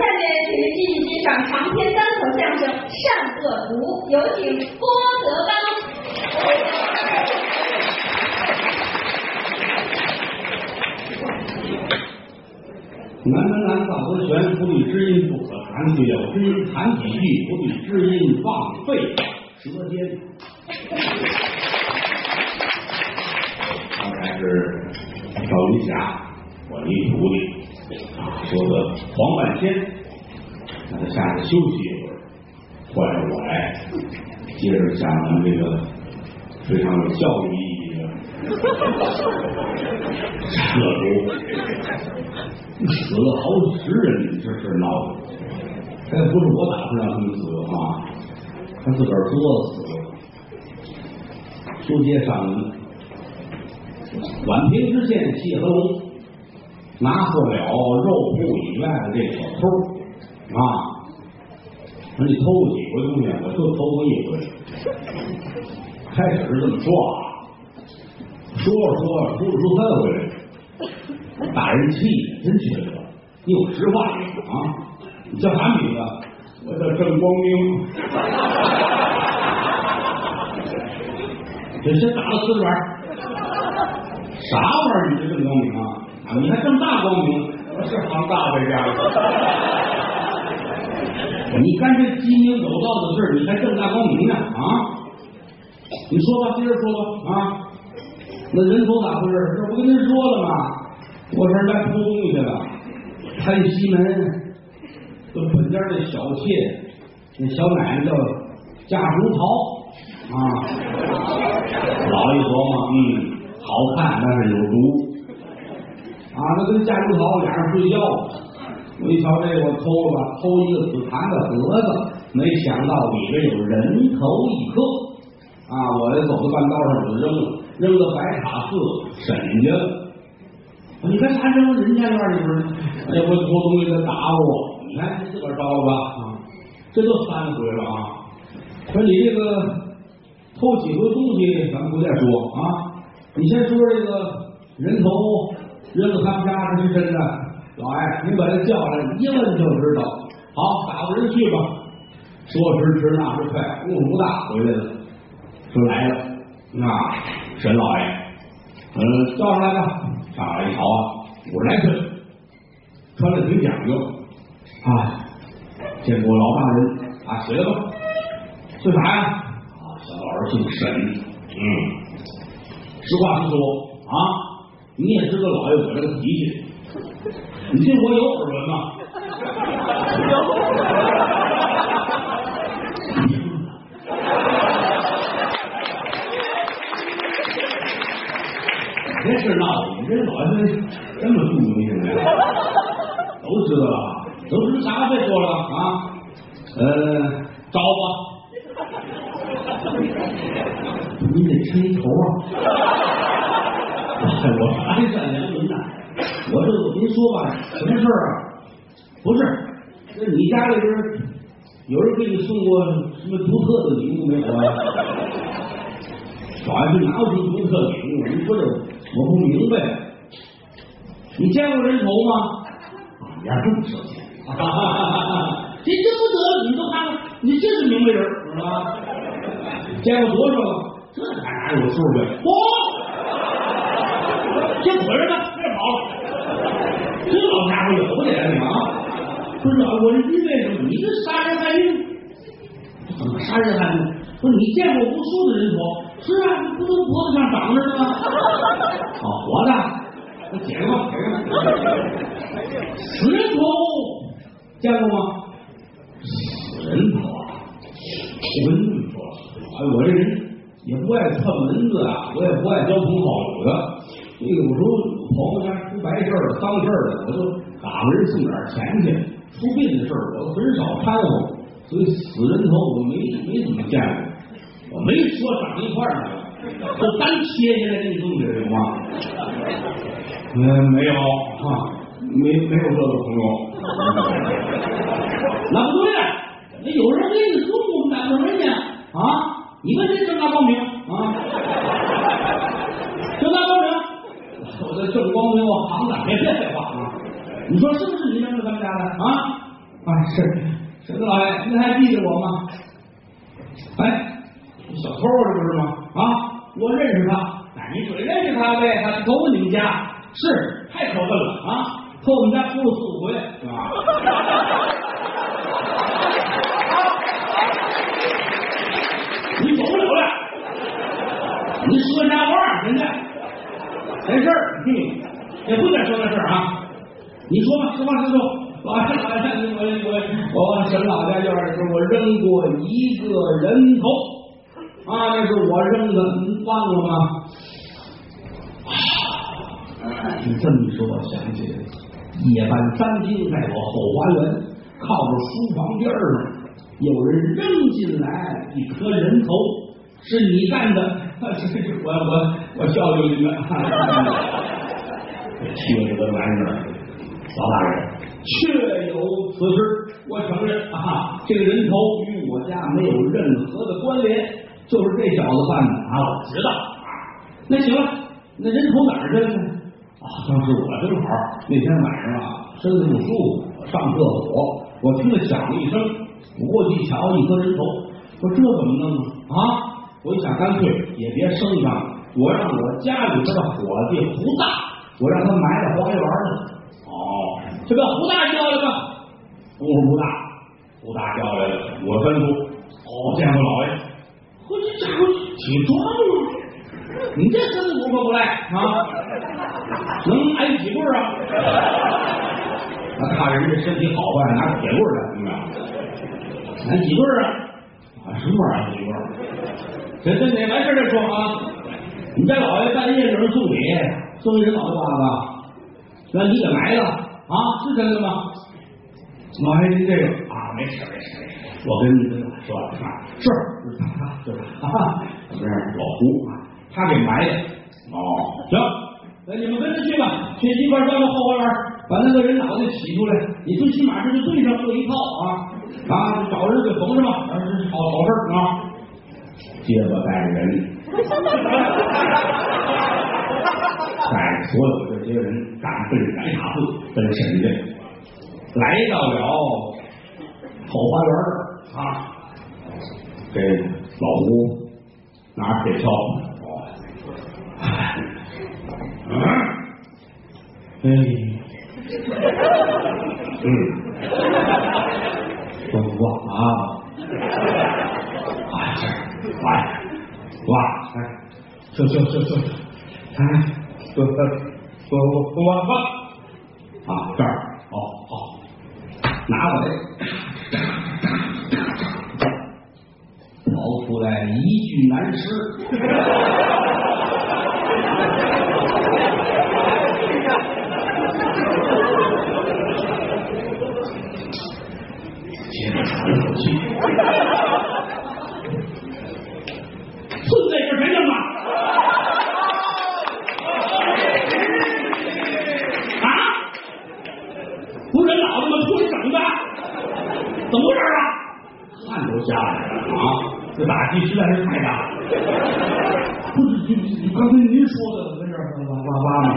下面请您继续欣赏长篇单口相声《善恶图》，有请郭德纲南门南道德悬，不对知音不可传，对有知音谈几句，不对知音枉费舌尖。刚才是赵云霞，我的一徒弟啊，说的黄半仙，让他下去休息一会儿，换着我来，接着讲咱们这个非常有教育意义的善恶毒。死了好几十人，这事闹的，这不是我打算让他们死啊，他自个儿作死了。书接上文，宛平知县谢和龙拿获了肉铺以外的这小偷啊，说你偷过几回东西？我就偷过一回。开始是这么说啊，说着说着说出三回来。大人气，真缺德！你有实话啊？你叫啥名字？我叫郑光明。这先打了四板，啥玩意儿？你这郑光明啊？你还郑大光明？我是行大呗，家你干这鸡鸣狗盗的事你还正大光明呢？啊？你说吧，接着说吧啊！那人头咋回事？这不跟您说了吗？我这来偷东西去了，开西门，这本家的小妾，那小奶奶叫贾如桃啊。老一琢磨，嗯，好看，但是有毒啊。那跟贾竹桃俩人睡觉，我一瞧这个，我偷了吧，偷一个紫檀的盒子，没想到里边有人头一颗啊。我这走到半道上，我就扔了，扔到白塔寺沈家了。你干啥扔人家院里边呢？哎，我偷东西他打我，你看你自个儿招了吧？啊，这都三回了啊！说你这个偷几回东西，咱们不再说啊。你先说这个人头扔到他们家是真的，老爷，你把他叫来，一问就知道。好，打发人去吧。说时迟，那时快，功夫不大，回来了，说来了。啊，沈老爷，嗯，叫上来吧。上来一瞧啊，五十来岁，穿的挺讲究啊。见过老大人啊，起来吧。姓啥呀？啊，小老儿姓沈。嗯，实话实说啊，你也知道老爷我这个脾气，你对我有耳闻吗？别事闹了，你这老爷这么注意现在，都知道了，都知啥？别说了啊，呃，招吧，你得抻头啊！我还善良人呐，我这您说吧，什么事儿啊？不是，那你家里边有人给你送过什么独特的礼物没有啊？老爷是哪有什么独特礼物？你说这。我不明白，你见过人头吗？呀，这么少钱，这这不得了！你都看看，你这是明白人是吧？见过多少？这哪有数的？嚯！这捆着呢，这老家伙有点啊！不是我这为什么？你这杀人害命？怎么杀人害命？不是你见过无数的人头？是啊，不都脖子上长着呢吗？啊，活的，我解释吧，死人头见过吗？死人头啊！我跟你说，哎，我这人也不爱串门子啊，我也不爱交朋好友的。那个有时候朋友家出白事儿、丧事儿的，我就打人送点钱去。出殡的事儿，我很少掺和，所以死人头我没没怎么见过。我没说长一块儿呢，我单切下来给你送去行吗？嗯，没有哈，没没有这个朋友。那不对，那有人给你送，我们哪问人家啊？你问这正大光明啊？正大光明，我这正光明，我行的，你说是不是你扔到咱们家的啊？啊，是沈老爷，您还记得我吗？哎，小偷啊，这不是吗？啊，我认识他，哎，你准认识他呗，他偷你们家，是太可恨了啊，偷我们家出了四五回，是吧？你走不了了，你说啥话？现在没事儿，哼，也不敢说那事儿啊。你说吧，实话实说。我我我我沈老家院里，我扔过一个人头啊，那是我扔的，您忘了吗？你这么一说，我想起来了，夜半三更，在我后花园靠着书房边上，有人扔进来一颗人头，是你干的？我我我孝敬你们，缺这个玩意儿，老大人确有此事，我承认啊，这个人头与我家没有任何的关联，就是这小子干的啊，我知道。那行了，那人头哪儿扔呢？啊，当时我正好那天晚上啊，身子不舒服，我上厕所，我听着响了一声，我过去瞧，一颗人头，我这怎么弄啊？啊！我一想，干脆也别生上，我让我家里边的伙计胡大，我让他埋在花园里。哦，这个胡大叫来吧，我胡大，胡大叫来了，我吩咐，哦，见过老爷，我这家伙挺壮啊，你这身子骨可不赖啊，能挨几棍啊？那看人家身体好坏，拿铁棍来，明白吗？挨几棍啊？啊，什么玩意儿？几棍？这这哪完事再说啊？你家老爷半夜有人送礼，送一人脑袋瓜子，让你给埋了啊？是真的吗？老爷，您这个啊，没事没事没事，我跟你跟我说了啊，是是他是他啊，我这老胡啊，他给埋的。哦，行，那你们跟着去吧，去一块转到后花园，把那个人脑袋取出来，你最起码这就对上这一套啊啊，找人给缝上吧，这是好好事啊。接着带着人，带着所有这些人赶奔白塔寺，奔沈镇，来到了后花园啊，这老吴拿铁锹，哦，嗯，哎，嗯，说话啊，哎，这。哇哇，哎，去去去去，哎，不不不不不不，啊这儿，好好，拿过来，掏出来一具男尸。接着喘一口实在是太大了。不是，你你刚才您说的跟这哇哇哇吗？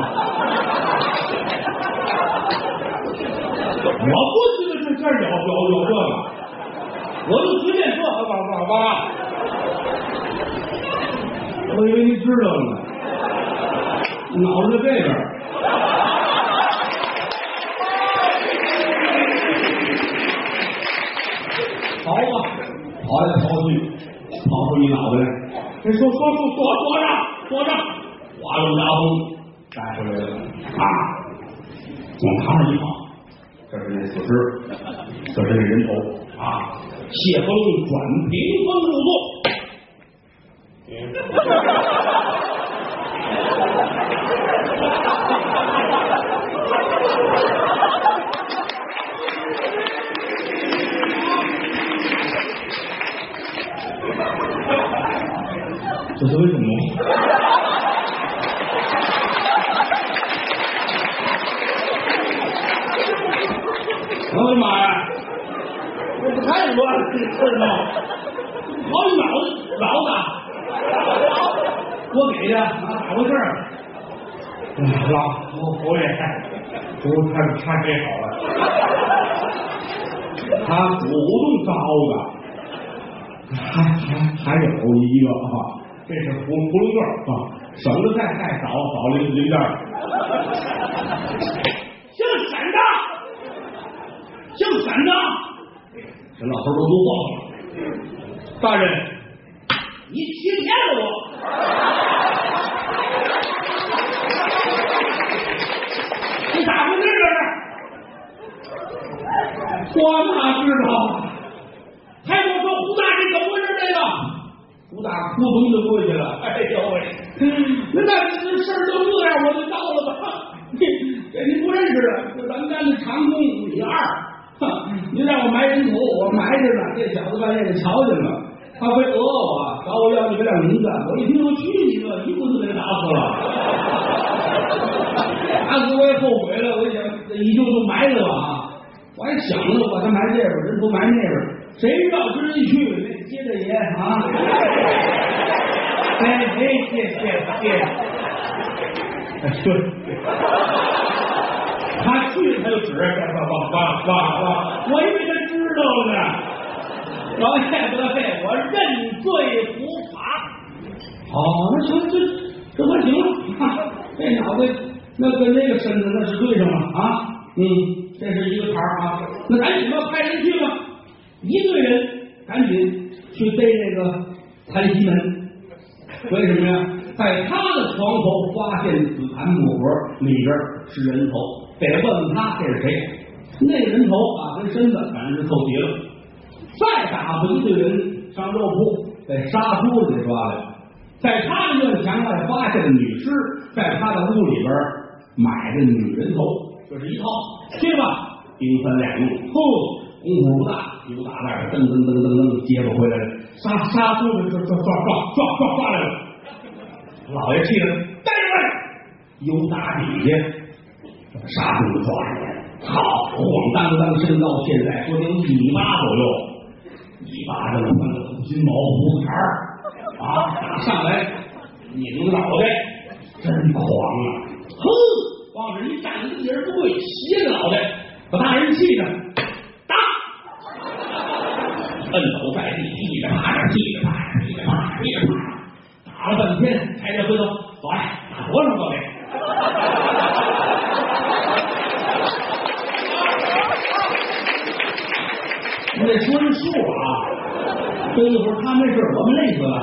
我不知道这这有有有这个，我就随便说哇哇哇。我以为你知道呢，脑子在这边。刨吧，刨来刨去，刨出一脑袋来。这说说说躲躲着躲着，哗隆大风带回来了啊！往堂上一放，这是那死尸，这是那人头啊！谢风转屏风入座。这是为什么？我的妈呀！这不太乱了，这事吗？好你脑子脑子，我给的啊，咋回事？老侯侯爷，我看他给好了。他主动招的。还还还有一个啊，这是葫葫芦个啊，省得再再找找零零件。姓沈的，姓沈的，这老头都都慌了。大人，你欺骗了我！你咋回事这是？我哪知道？还跟我说胡大这怎么回事？这个胡大扑通就过去了。哎呦喂，那那这事儿都这样，我就到了吧。这你不认识的，咱们干的长工李二，哼，您让我埋人头，我埋着呢。这小子半夜就瞧见了，他会讹我，找我要你们俩名字。我一听，我去你个，一棍子给他打死了。打死我也后悔了，我想你就都埋了吧！我还想着把他埋这边，人不埋那边。谁知道这一去，那接着爷啊！哎哎，谢谢谢，对，他去他就指，哇哇哇哇哇！我以为他知道呢。老谢不得废，我认罪伏法。哦，那行，这这还行了。这脑袋那跟那个身子那是对上了啊。嗯，这是一个茬啊。那赶紧吧，派人去吧。一队人赶紧去逮这个谭西门，为什么呀？在他的床头发现紫檀木盒，里边是人头，得问问他这是谁。那个人头啊，跟身子反正是凑齐了。再打回一队人上肉铺，在杀猪子给抓来，在他的院墙外发现了女尸，在他的屋里边买的女人头，这是一套。去吧，兵分两路，嚯！功夫不大，有打那噔噔噔噔噔接不回来了，杀杀猪的抓抓抓抓抓抓来了，老爷气了，带出来，由打底下杀猪抓上来了，好，晃荡荡身高，现在说得一米八左右，一巴掌翻个金毛胡子茬啊，打上来拧脑袋，真狂啊！哼，往这一站，一人不跪，斜着脑袋，把大人气的。打摁倒在地，踢着趴着，踢着趴着，踢着趴着，踢着趴着，打了半天，才这回头，走来，打多少个脸？你得说这数啊！这一会儿他没事，我们累死了。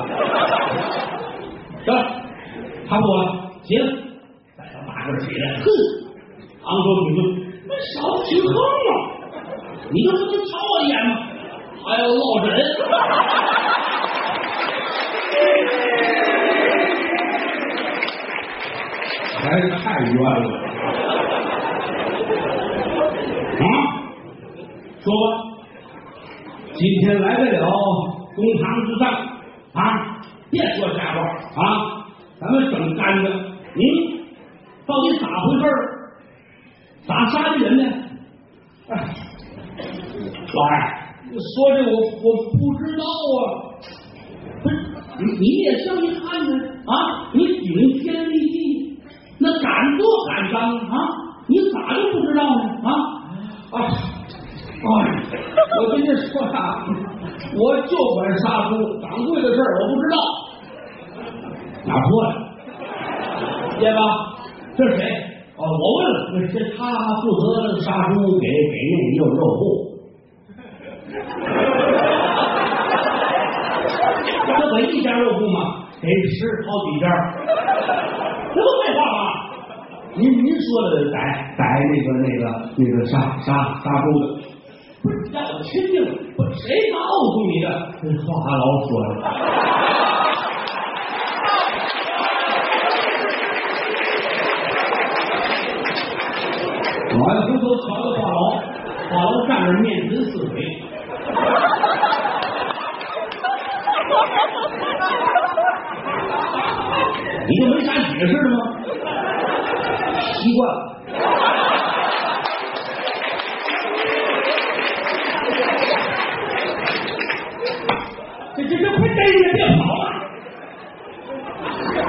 行，差不多了，起来，再让大个起来，哼，昂首挺胸，那小子挺横啊！你这不就瞧我一眼吗？还要落枕，还是太冤了啊！说吧，今天来得了公堂之上啊，别说瞎话啊！咱们整干的，你到底咋回事？咋杀的人呢？哎，老二。说这我我不知道啊，不是你你也上去看看啊！你顶天立地，那敢做敢当啊！你咋就不知道呢啊？啊！哎，我跟你说呀，我就管杀猪，掌柜的事儿我不知道。哪错了？爷吧，这是谁？哦，我问了，那是他负责杀猪，给给那个肉铺。这可一家肉铺吗？得吃好几家，这不废话吗？您您说的逮逮那个那个那个杀杀杀猪的，不是让我亲命？不，谁告诉你的？这话老说的。老爷回头瞧着话痨，话痨站着面沉似水。你就没啥解释的吗？习惯了。这这这快逮着别跑了！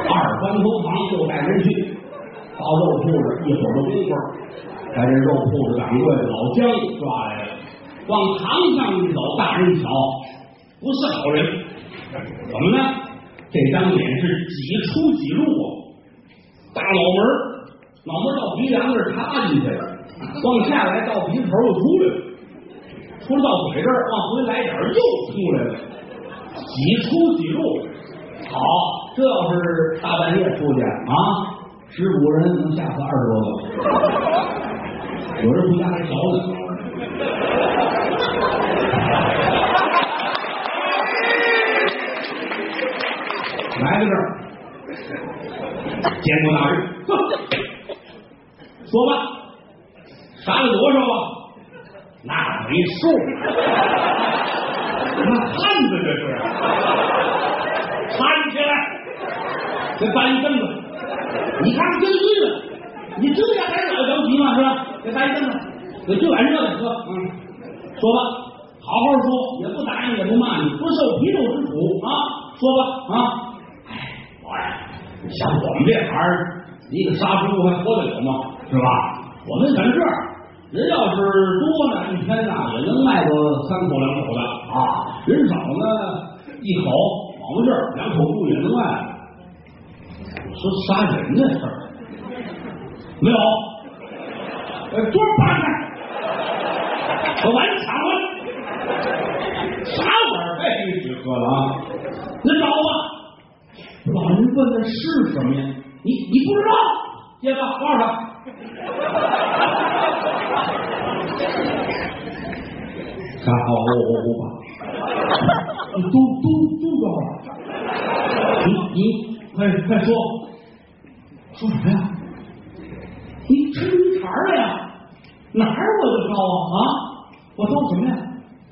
二关头旁就带人去到肉铺子，一会儿的功夫，把这肉铺子掌柜老姜抓来了。往堂上一走，大人一瞧，不是好人，怎么呢？这张脸是几出几入啊？大脑门，脑门到鼻梁那儿插进去了，往下来到鼻头又出来了，出来到嘴这儿，往回来点又出来了，几出几入。好，这要是大半夜出去啊，十五人能吓死二十多个，有人回家还瞧呢。来到这儿，见过大人，说吧，杀了多少啊？那没数，那汉子这是，喊起来，给搬一凳子，你看真对了，你这样还老着急吗？是吧？给搬一凳子，给就俺这的说，嗯，说吧，好好说，也不打你，也不骂你，不受皮肉之苦啊，说吧，啊。像我们这行儿，一个杀猪还活得了吗？是吧？我们反正这，人要是多呢，一天呢也能卖个三口两口的啊；人少呢，一口往回这儿两口不也能卖。说杀人的事儿没有，呃，桌搬开，把你抢了，啥玩意儿？别给你喝了啊！那找吧。老人问的是什么呀？你你不知道？接吧，告诉他。啥？哦哦哦哦吧，都都都告诉你你快快说，说什么呀？你吃鱼肠了呀？哪儿我就招啊啊！我招什么呀？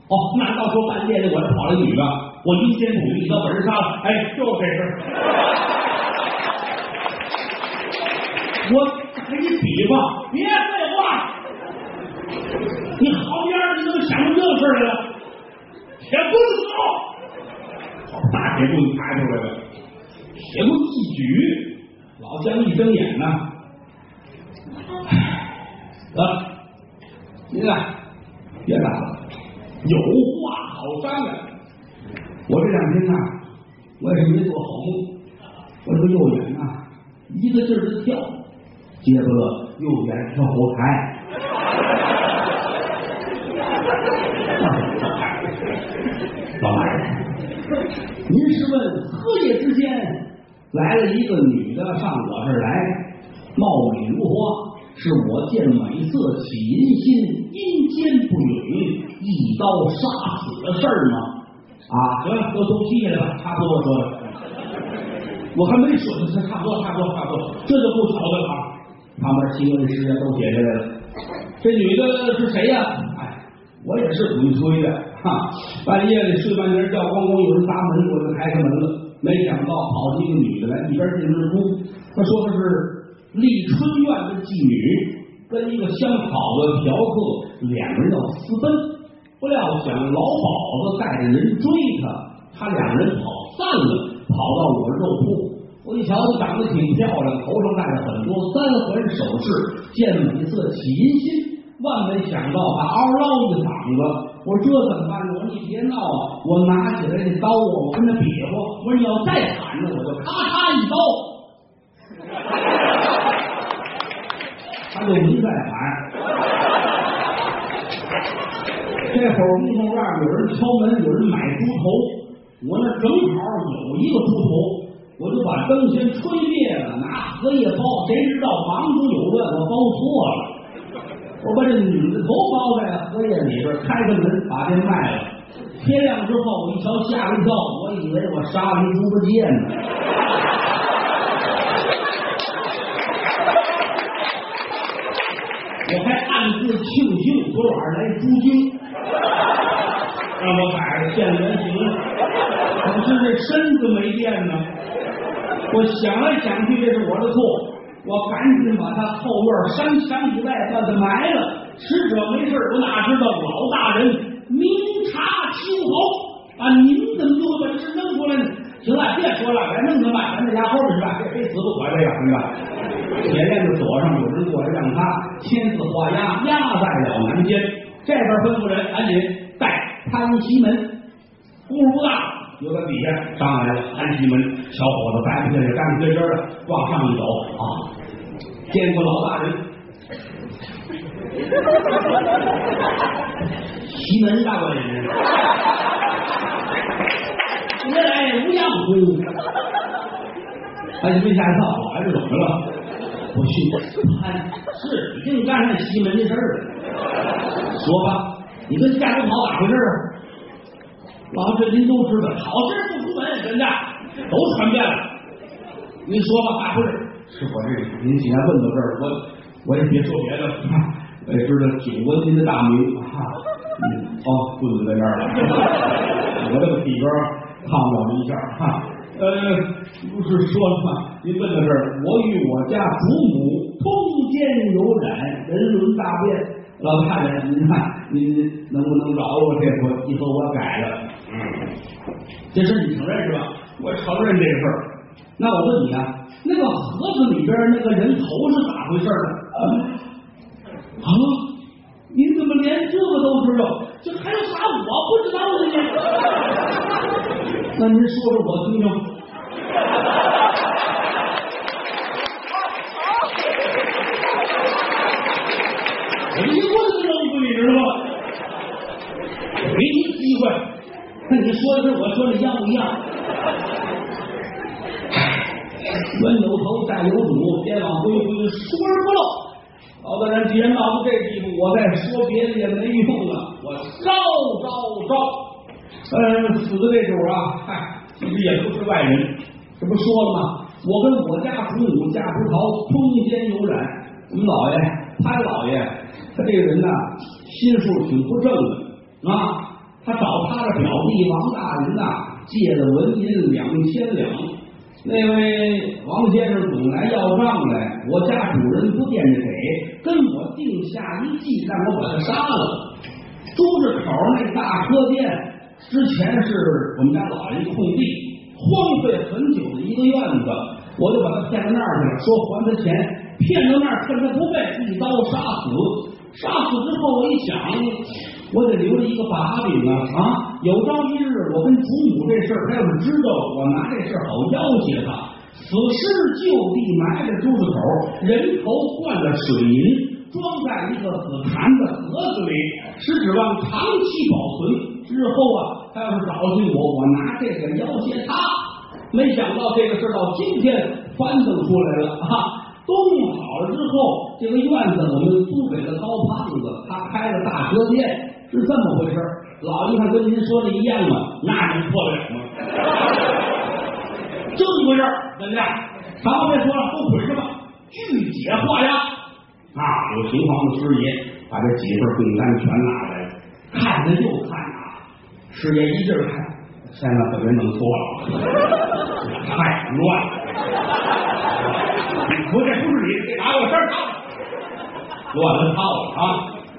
哦，那到时候半夜的我这跑了女的，我阴间土地，你到本人杀了，哎，就这事儿。我给你比划，别废话，你好样的，你怎么想出这事儿来了？铁棍子走，大铁棍抬出来了，铁棍一举，老姜一睁眼呐，得，您啊，别打了，有话好商量。我这两天呐，我也是没做好梦，我这个右眼呐，一个劲儿的跳，结果了右眼跳火台。老大人，您是问合夜之间来了一个女的上我这儿来，貌美如花，是我见美色起淫心，阴间不允，一刀杀死的事儿吗？啊，行了，都都批下来吧，差不多说了。我还没说呢，这差不多，差不多，差不多，这就不巧的了。旁边新闻时间都写下来了。这女的是谁呀、哎，我也是鬼吹的，哈，半夜里睡半截觉，咣咣有人砸门，我就开开门了。没想到跑进一个女的来，一边进一边哭。她说的是丽春院的妓女，跟一个相好的嫖客，两个人要私奔。不料想老鸨子带着人追他，他两人跑散了，跑到我肉铺。我一瞧，她长得挺漂亮，头上戴着很多三环首饰，见美色起淫心。万没想到他嗷嗷一嗓子，我说这怎么办？我说你别闹啊！我拿起来这刀啊，我跟他比划。我说你要再喊呢，我就咔嚓一刀。他就没再喊。这会儿屋后院有人敲门，有人买猪头，我那正好有一个猪头，我就把灯先吹灭了，拿荷叶包，谁知道房主有问，我包错了。我把这女的头包在荷叶里边，开开门把这卖了。天亮之后，我一瞧吓了一跳，我以为我杀了一猪八戒呢。我还暗自庆幸昨晚来猪精，让我改了现原形，可是这身子没变呢。我想来想去，这是我的错。我赶紧把他后院山墙以外把他埋了。使者没事，我哪知道老大人明察秋毫啊！您怎么就把这事弄出来呢？行了，别说了，该弄怎么办？咱这家后边去吧，这非死不可这个，是吧？铁链子锁上，有人过来让他签字画押，押在了南监。这边吩咐人赶紧带潘西门，功夫不大，就在底下上来了。潘西门小伙子白不下去，干不结实的，往上一走啊，见过老大人。西门大官人，原来无恙乎？潘西门吓一跳，老爷子怎么了？不信，潘是已经干上西门的事儿了。说吧，你跟家里跑咋回事啊？老这您都知道，好事不出门，人家都传遍了。您说吧，咋回事？是我这您既然问到这儿，我我也别说别的了。我也知道久闻您的大名哈。嗯，哦，棍子在这儿了。我这个底边烫不了一下哈。呃，不是说了吗？您问到这儿，我与我家祖母通奸有染，人伦大变。老太太，您看您能不能饶我这回？以后我改了。嗯，这事你承认是吧？我承认这事儿。那我问你啊，那个盒子里边那个人头是咋回事呢？啊，您怎么连这个都知道？这还有啥我不知道的呢？那您说说我听听。我一棍子扔出去，知道吗？给你机会，看你说的是我说的一样不一样？冤有头债有主，天网恢恢，疏而不漏。老大人，既然闹到这地步，我再说别的也没用了。我招招招！呃，死的这主啊，嗨，其实也不是外人，这不说了吗？我跟我家祖母家葡萄通奸有染，我们老爷潘老爷，他这个人呐，心术挺不正的啊。他找他的表弟王大林呐，借了纹银两千两。那位王先生总来要账来，我家主人不惦着给，跟我定下一计，让我把他杀了。朱市口那大车店之前是我们家老爷空地，荒废很久的一个院子，我就把他骗到那儿去了，说还他钱，骗到那儿，趁他不备，一刀杀死。杀死之后，我一想，我得留着一个把柄啊啊！有朝一日我跟祖母这事儿，他要是知道了，我拿这事儿好要挟他。此尸就地埋在朱子口，人头灌了水银，装在一个紫檀的盒子里，是指望长期保存。日后啊，他要是找寻我，我拿这个要挟他。没想到这个事到今天翻腾出来了啊！都弄好了之后，这个院子我们租给了高胖子，他开了大车店，是这么回事。老爷看跟您说的一样吗？那能错得了吗？这么回事儿，怎么样？啥话别说了，都捆上吧，拒解画押。啊，有情况的师爷把这几份订单全拿来了，看着又看啊，师爷一劲儿看，现在可别弄错了，太乱了。我这不是你，这哪有事儿？乱了套了啊！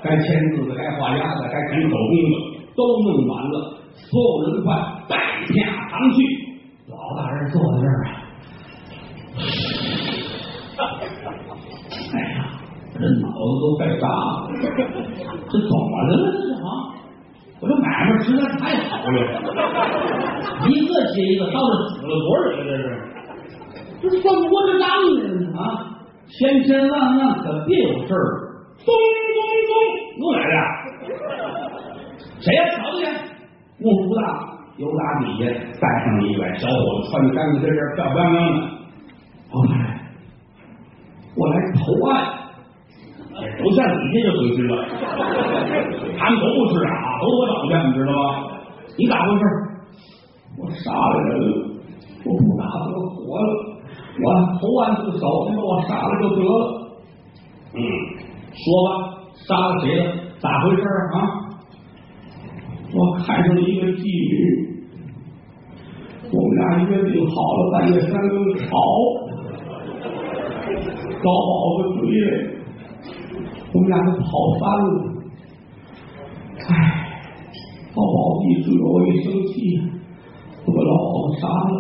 该签字的，该画押的，该填手工的，都弄完了。所有人快带下堂去。老大人坐在这儿啊，哎呀，这脑子都快炸了。这怎么了？这是啊？我这买卖实在太好了，一个接一个，到底死了多少人？这是。这算不过这账呢啊！千千万万可别有事儿！咚咚咚，又来了！谁呀？瞧见？功夫不大，由打底下带上一位小伙子，穿的干干净净、漂漂亮亮的。老太太，我来投案。哎不像你这就回去了，他们都不是啊，都我找去，你知道吗？你咋回事？我杀了人，我不打算活了。我投案自首，你把我杀了就得了。嗯，说吧，杀了谁了？咋回事啊？我看上一个妓女，我们俩约定好了半夜三更吵，高宝子追来，我们俩就跑翻了。唉，高宝子一追我一生气，我把老宝子杀了，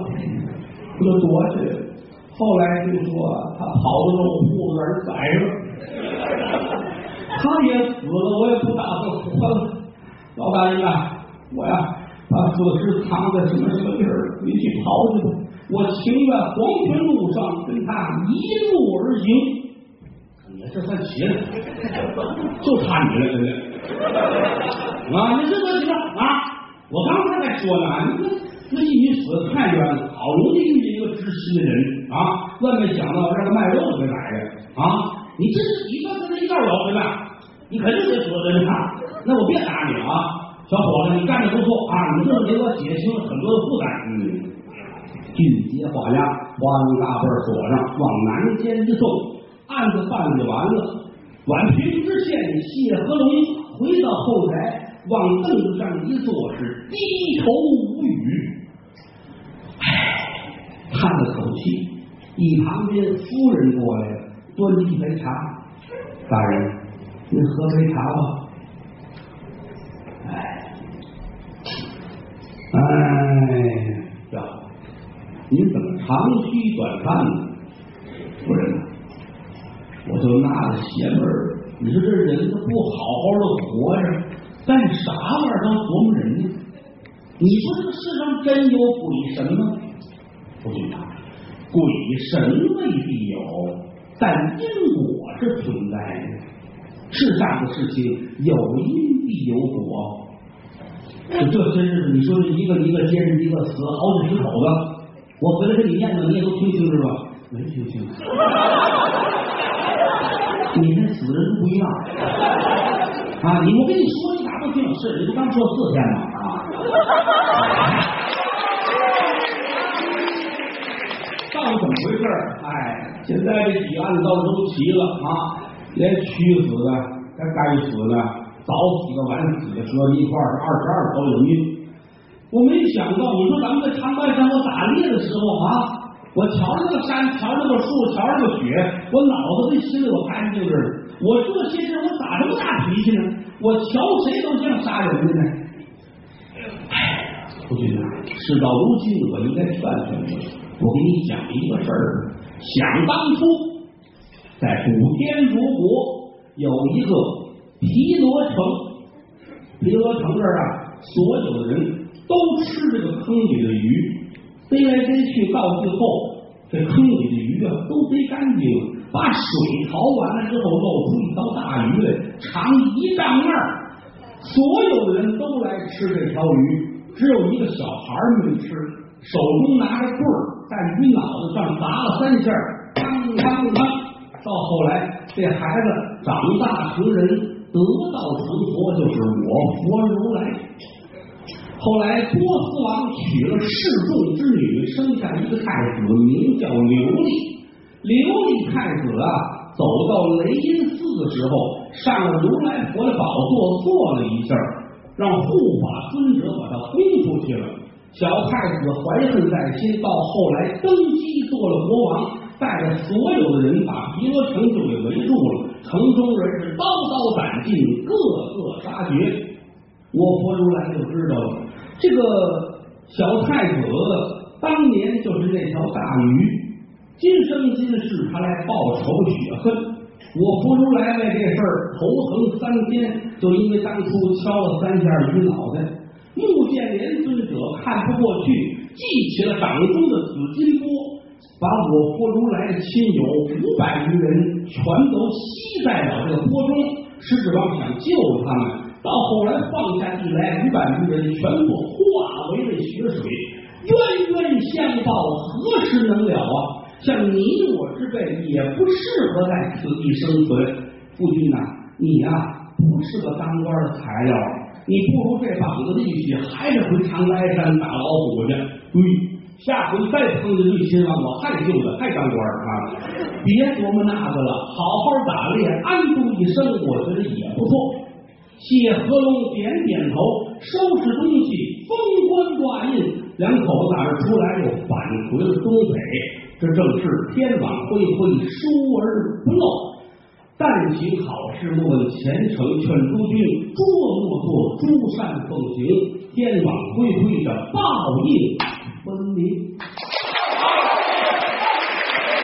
我就躲起来了。后来听说他跑到肉铺子那儿宰了，他也死了，我也不打算活了。老大人啊，我呀把死尸藏在什么什么地儿，你去刨去吧。我情愿黄泉路上跟他一路而行。也这算齐了，就差你了，真的。啊，你这多行啊！我刚才还说呢，你说那离你死的太远了，好容易遇见一个知心的人啊，万没想到让他卖肉的来了啊！你这是你说跟他一道走对吧？你肯定得说真话，那我别打你了啊，小伙子，你干的不错啊，你这么给我减轻了很多的负担。嗯，俊杰画押，花名大本锁上，往南监一送，案子办理完了。宛平知县谢和龙回到后台，往凳子上一坐，是低头无语。唉，叹了口气。一旁边夫人过来了，端起一杯茶。大人，您喝杯茶吧。哎，哎呀，您怎么长吁短叹呢？夫人，我就纳了邪门儿。你说这人他不好好的活着，干啥玩意儿当琢磨人呢？你说这个世上真有鬼神吗？不信啊，鬼神未必有，但因果是存在的。世上的事情有因必有果。这这真是你说一个一个接着一个死好几十口子，我回来给你念叨，你也都听清楚吧？没听清楚。你跟死人不一样啊！你我跟你说，你咋不听？是，你不刚说四天吗？啊！怎么回事？哎，现在这几案子倒是都齐了啊，连屈死的、该该死的、早死的、晚死的，搁一块儿二十二条人命。我没想到，你说咱们在长白山我打猎的时候啊。我瞧着个山，瞧着个树，瞧着个雪，我脑子里心里我干净着呢。我这些日我咋这么大脾气呢？我瞧谁都像杀人的呢。夫君啊，事到如今，我应该劝劝你。我给你讲一个事儿。想当初，在古天竺国有一个毗罗城，毗罗城这儿啊，所有的人都吃这个坑里的鱼。逮来逮去，到最后这坑里的鱼啊都逮干净了，把水淘完了之后，露出一条大鱼来，长一丈二。所有的人都来吃这条鱼，只有一个小孩没吃，手中拿着棍儿，在鱼脑子上砸了三下，当当当。到后来，这孩子长大成人，得道成佛，就是我佛如来。后来，波斯王娶了示众之女，生下一个太子，名叫琉璃。琉璃太子啊，走到雷音寺的时候，上了如来佛的宝座，坐了一下，让护法尊者把他轰出去了。小太子怀恨在心，到后来登基做了国王，带着所有的人把毗罗城就给围住了。城中人是刀刀斩尽，个个杀绝。我佛如来就知道了。这个小太子当年就是那条大鱼，今生今世他来报仇雪恨。我佛如来为这事儿头疼三天，就因为当初敲了三下鱼脑袋。穆建连尊者看不过去，记起了掌中的紫金钵，把我佛如来的亲友五百余人全都吸在了这个钵中，实指望想救他们。到后来放下地来，五百余人全部化为了血水，冤冤相报何时能了啊？像你我之辈也不适合在此地生存。夫君呐，你呀不是个当官的材料，你不如这膀子力气，还是回长白山打老虎去。对，下回再碰见绿亲王，我还救他，还当官啊！别琢磨那个了，好好打猎，安度一生，我觉得也不错。谢和龙点点头，收拾东西，封官挂印，两口子打这出来，又返回了东北。这正是天网恢恢，疏而不漏。但行好事，莫问前程。劝诸君，诸恶莫做，诸善奉行。天网恢恢，的报应分明。